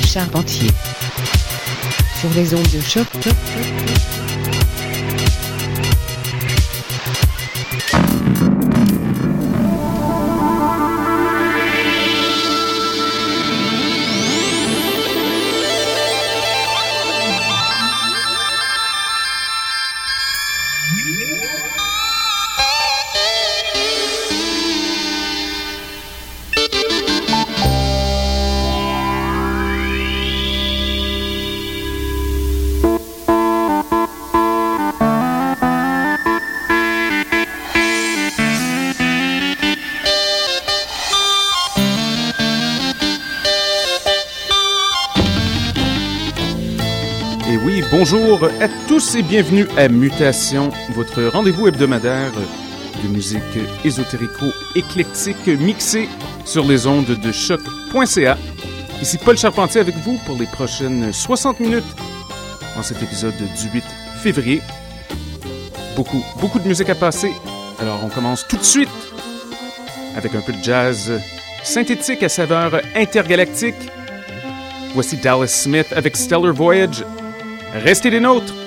Charpentier sur les ondes de choc, choc. Et bienvenue à Mutation, votre rendez-vous hebdomadaire de musique ésotérico-éclectique mixée sur les ondes de choc.ca. Ici Paul Charpentier avec vous pour les prochaines 60 minutes en cet épisode du 8 février. Beaucoup, beaucoup de musique à passer. Alors on commence tout de suite avec un peu de jazz synthétique à saveur intergalactique. Voici Dallas Smith avec Stellar Voyage. Restez des nôtres!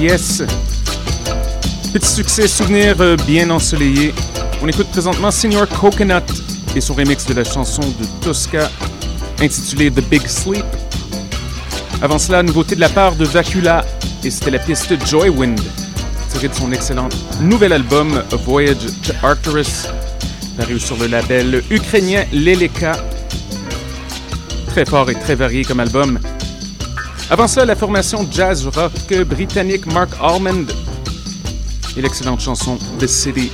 Yes. Petit succès, souvenir euh, bien ensoleillé. On écoute présentement Senior Coconut et son remix de la chanson de Tosca intitulée The Big Sleep. Avant cela, nouveauté de la part de Vacula et c'était la piste Joywind, tirée de son excellent nouvel album A Voyage to Arcturus, paru sur le label ukrainien Leleka. Très fort et très varié comme album. Avant ça, la formation jazz rock britannique Mark Almond et l'excellente chanson The City,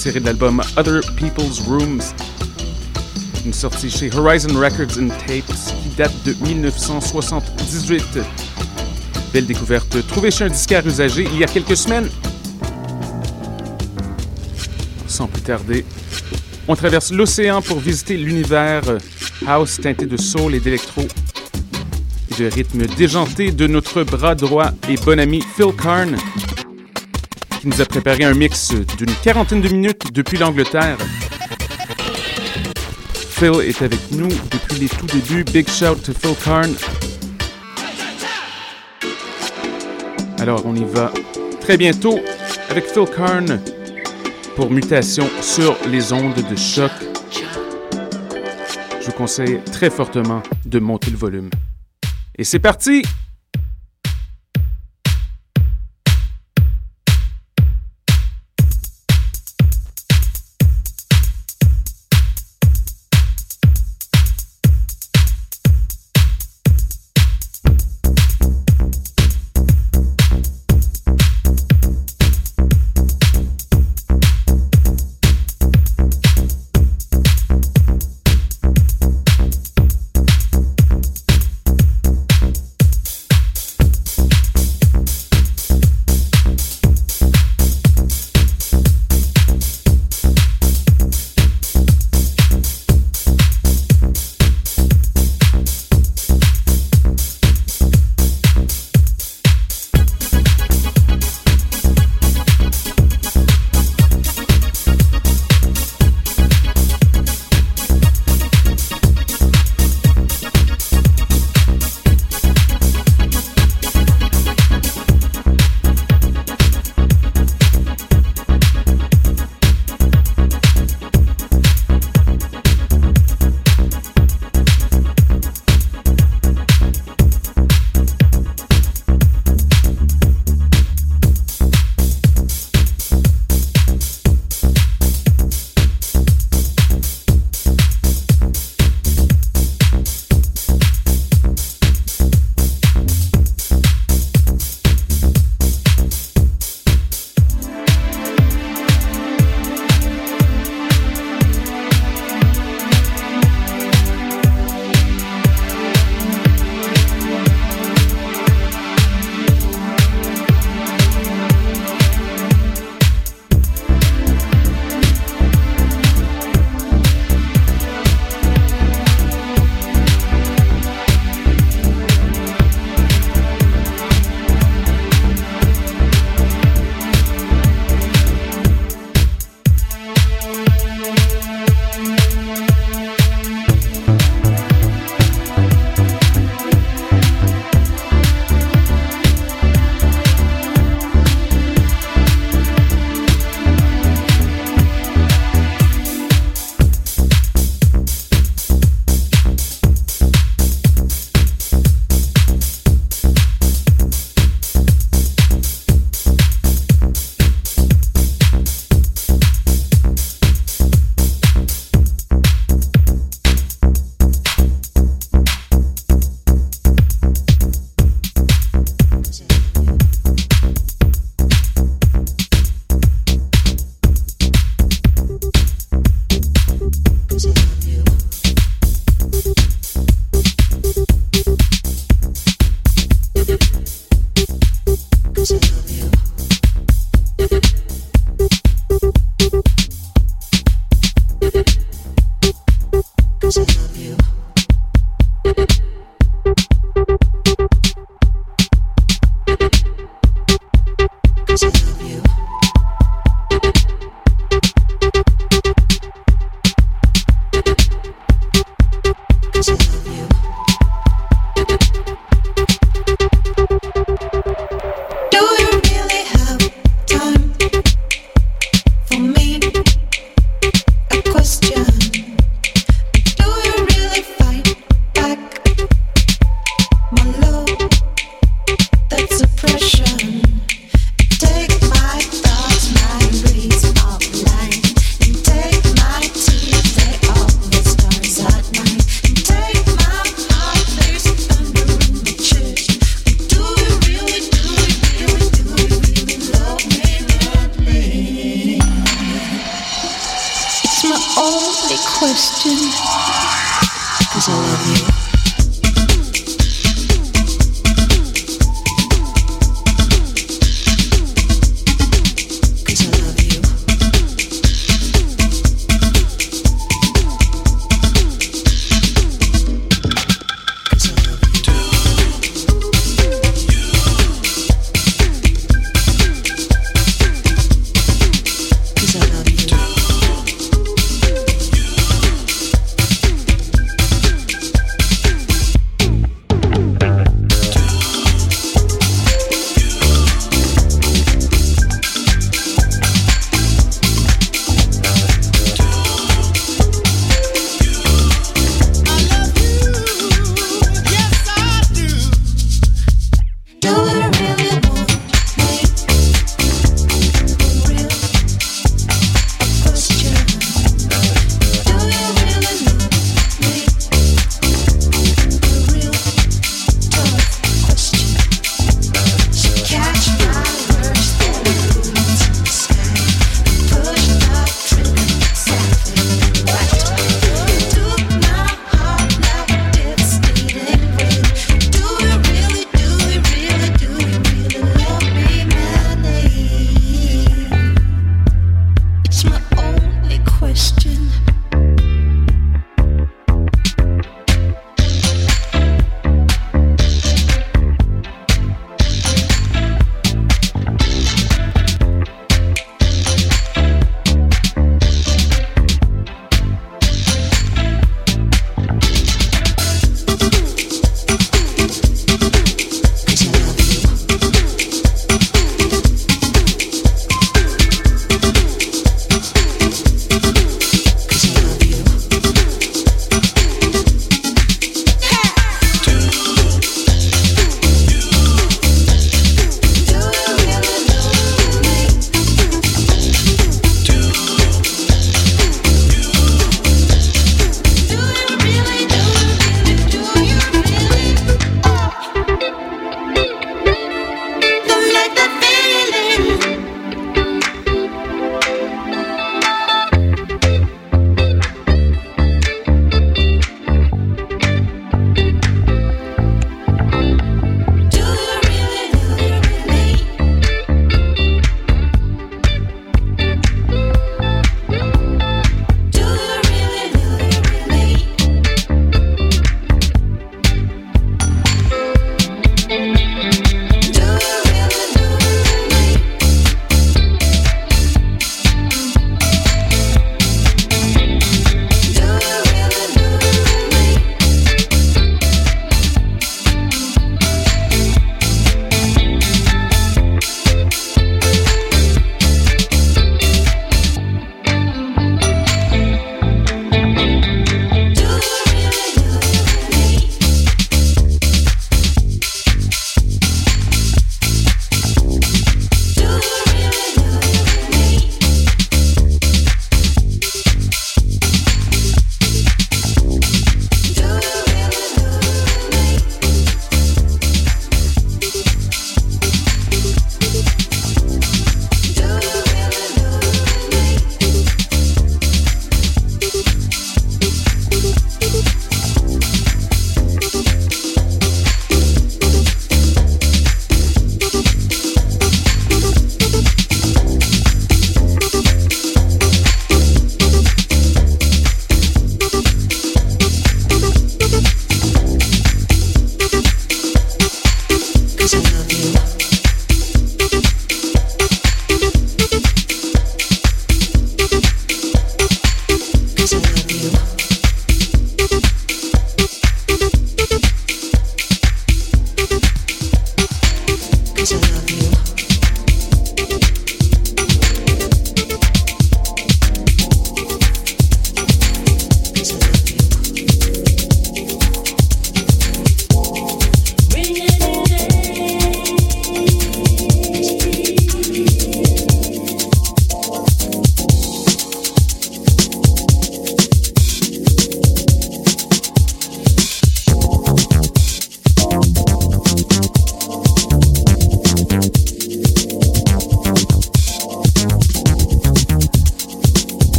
tirée de l'album Other People's Rooms, une sortie chez Horizon Records and Tapes qui date de 1978. Belle découverte trouvée chez un disquaire usagé il y a quelques semaines. Sans plus tarder, on traverse l'océan pour visiter l'univers house teinté de soul et d'électro rythme déjanté de notre bras droit et bon ami Phil Karn, qui nous a préparé un mix d'une quarantaine de minutes depuis l'Angleterre. Phil est avec nous depuis les tout débuts. Big shout to Phil Karn. Alors, on y va très bientôt avec Phil Karn pour Mutation sur les ondes de choc. Je vous conseille très fortement de monter le volume. Et c'est parti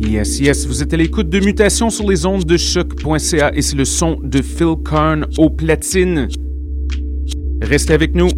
Yes, yes, vous êtes à l'écoute de Mutation sur les ondes de choc.ca et c'est le son de Phil Kern aux platines. Restez avec nous.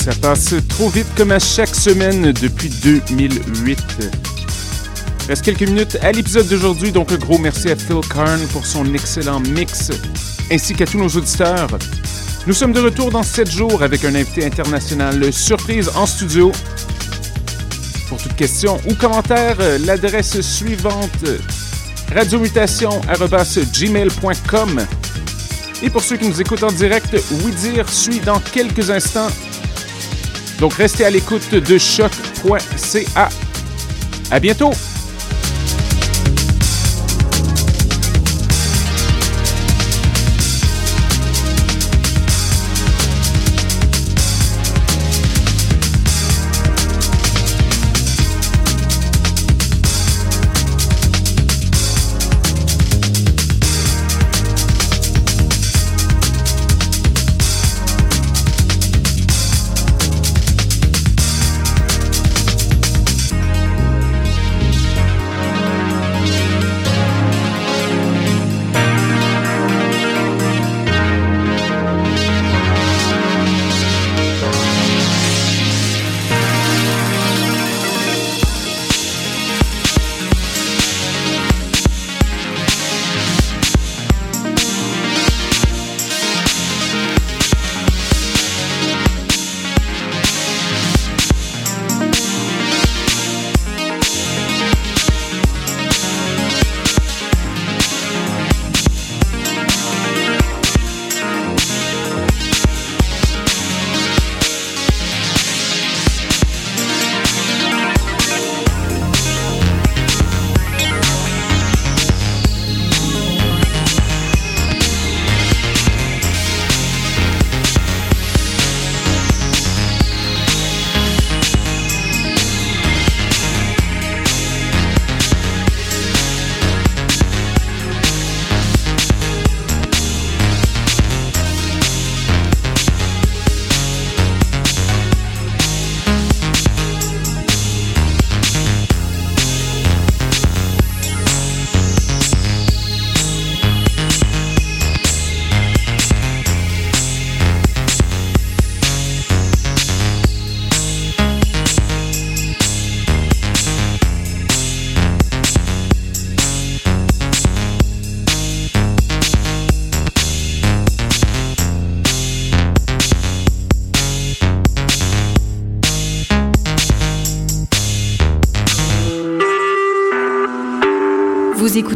Ça passe trop vite comme à chaque semaine depuis 2008. Reste quelques minutes à l'épisode d'aujourd'hui, donc un gros merci à Phil Karn pour son excellent mix, ainsi qu'à tous nos auditeurs. Nous sommes de retour dans 7 jours avec un invité international surprise en studio. Pour toute question ou commentaire, l'adresse suivante radiomutation.gmail.com Et pour ceux qui nous écoutent en direct, Oui Dire suit dans quelques instants. Donc restez à l'écoute de choc.ca. À bientôt!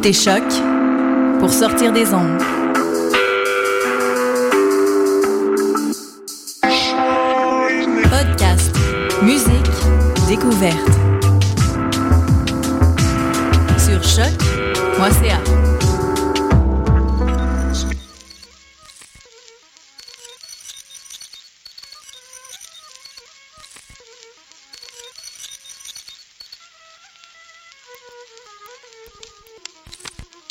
Écoutez Choc pour sortir des ondes. Podcast, musique, découverte.